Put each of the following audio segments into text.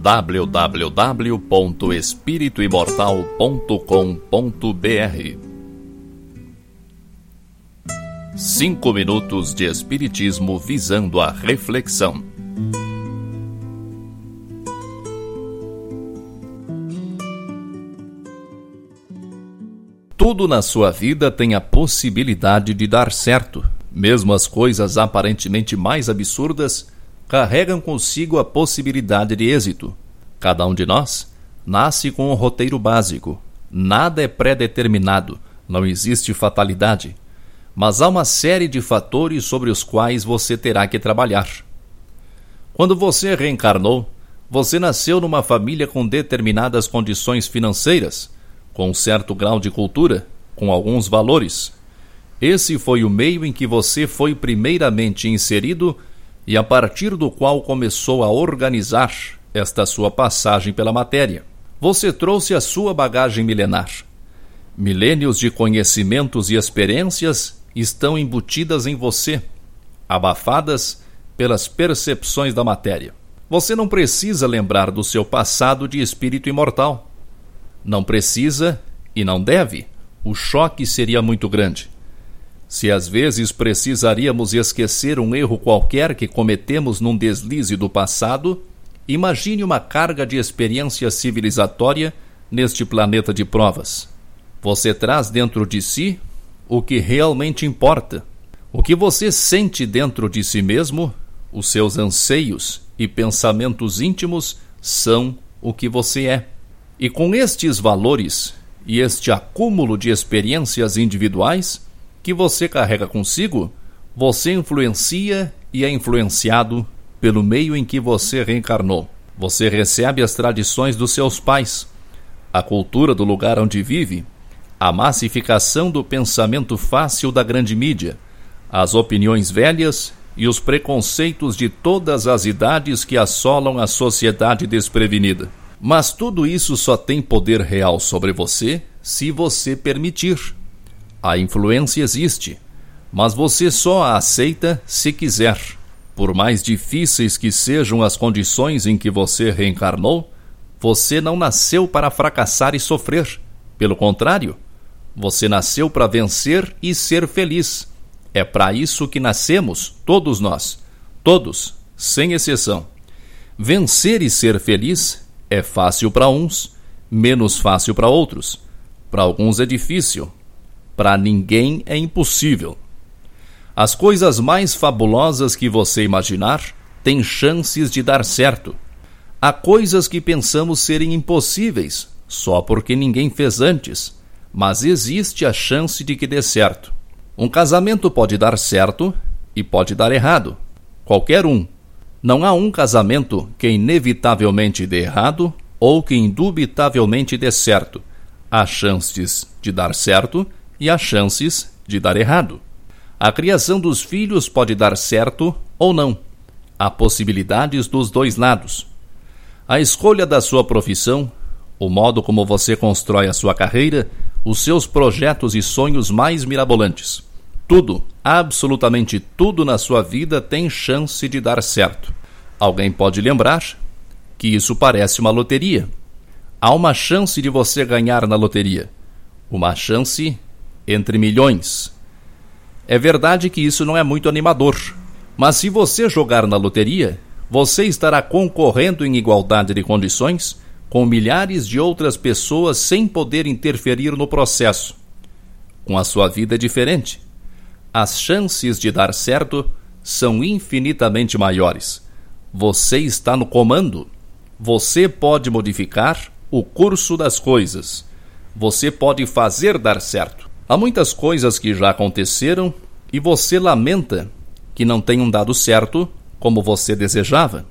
www.espirituimortal.com.br Cinco minutos de Espiritismo visando a reflexão. Tudo na sua vida tem a possibilidade de dar certo. Mesmo as coisas aparentemente mais absurdas carregam consigo a possibilidade de êxito. Cada um de nós nasce com um roteiro básico. Nada é pré-determinado, não existe fatalidade. Mas há uma série de fatores sobre os quais você terá que trabalhar. Quando você reencarnou, você nasceu numa família com determinadas condições financeiras, com um certo grau de cultura, com alguns valores. Esse foi o meio em que você foi primeiramente inserido e a partir do qual começou a organizar esta sua passagem pela matéria. Você trouxe a sua bagagem milenar. Milênios de conhecimentos e experiências estão embutidas em você, abafadas pelas percepções da matéria. Você não precisa lembrar do seu passado de espírito imortal. Não precisa e não deve. O choque seria muito grande. Se às vezes precisaríamos esquecer um erro qualquer que cometemos num deslize do passado, imagine uma carga de experiência civilizatória neste planeta de provas. Você traz dentro de si o que realmente importa. O que você sente dentro de si mesmo, os seus anseios e pensamentos íntimos são o que você é. E com estes valores e este acúmulo de experiências individuais, que você carrega consigo, você influencia e é influenciado pelo meio em que você reencarnou. Você recebe as tradições dos seus pais, a cultura do lugar onde vive, a massificação do pensamento fácil da grande mídia, as opiniões velhas e os preconceitos de todas as idades que assolam a sociedade desprevenida. Mas tudo isso só tem poder real sobre você se você permitir. A influência existe, mas você só a aceita se quiser. Por mais difíceis que sejam as condições em que você reencarnou, você não nasceu para fracassar e sofrer. Pelo contrário, você nasceu para vencer e ser feliz. É para isso que nascemos, todos nós. Todos, sem exceção. Vencer e ser feliz é fácil para uns, menos fácil para outros. Para alguns é difícil, para ninguém é impossível. As coisas mais fabulosas que você imaginar têm chances de dar certo. Há coisas que pensamos serem impossíveis só porque ninguém fez antes, mas existe a chance de que dê certo. Um casamento pode dar certo e pode dar errado. Qualquer um. Não há um casamento que inevitavelmente dê errado ou que indubitavelmente dê certo. Há chances de dar certo e há chances de dar errado. A criação dos filhos pode dar certo ou não. Há possibilidades dos dois lados. A escolha da sua profissão, o modo como você constrói a sua carreira, os seus projetos e sonhos mais mirabolantes. Tudo, absolutamente tudo na sua vida tem chance de dar certo. Alguém pode lembrar que isso parece uma loteria. Há uma chance de você ganhar na loteria. Uma chance entre milhões. É verdade que isso não é muito animador, mas se você jogar na loteria, você estará concorrendo em igualdade de condições com milhares de outras pessoas sem poder interferir no processo. Com a sua vida é diferente. As chances de dar certo são infinitamente maiores. Você está no comando. Você pode modificar o curso das coisas. Você pode fazer dar certo. Há muitas coisas que já aconteceram e você lamenta que não tenham dado certo como você desejava.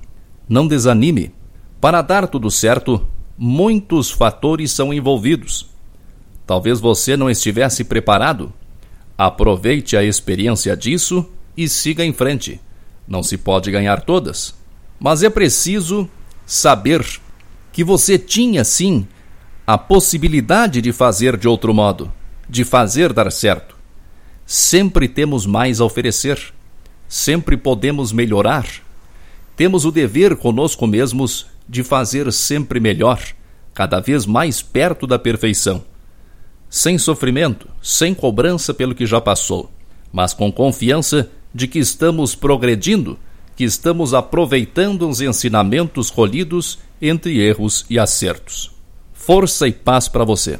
Não desanime. Para dar tudo certo, muitos fatores são envolvidos. Talvez você não estivesse preparado. Aproveite a experiência disso e siga em frente. Não se pode ganhar todas, mas é preciso saber que você tinha sim a possibilidade de fazer de outro modo de fazer dar certo. Sempre temos mais a oferecer, sempre podemos melhorar. Temos o dever conosco mesmos de fazer sempre melhor, cada vez mais perto da perfeição. Sem sofrimento, sem cobrança pelo que já passou, mas com confiança de que estamos progredindo, que estamos aproveitando os ensinamentos colhidos entre erros e acertos. Força e paz para você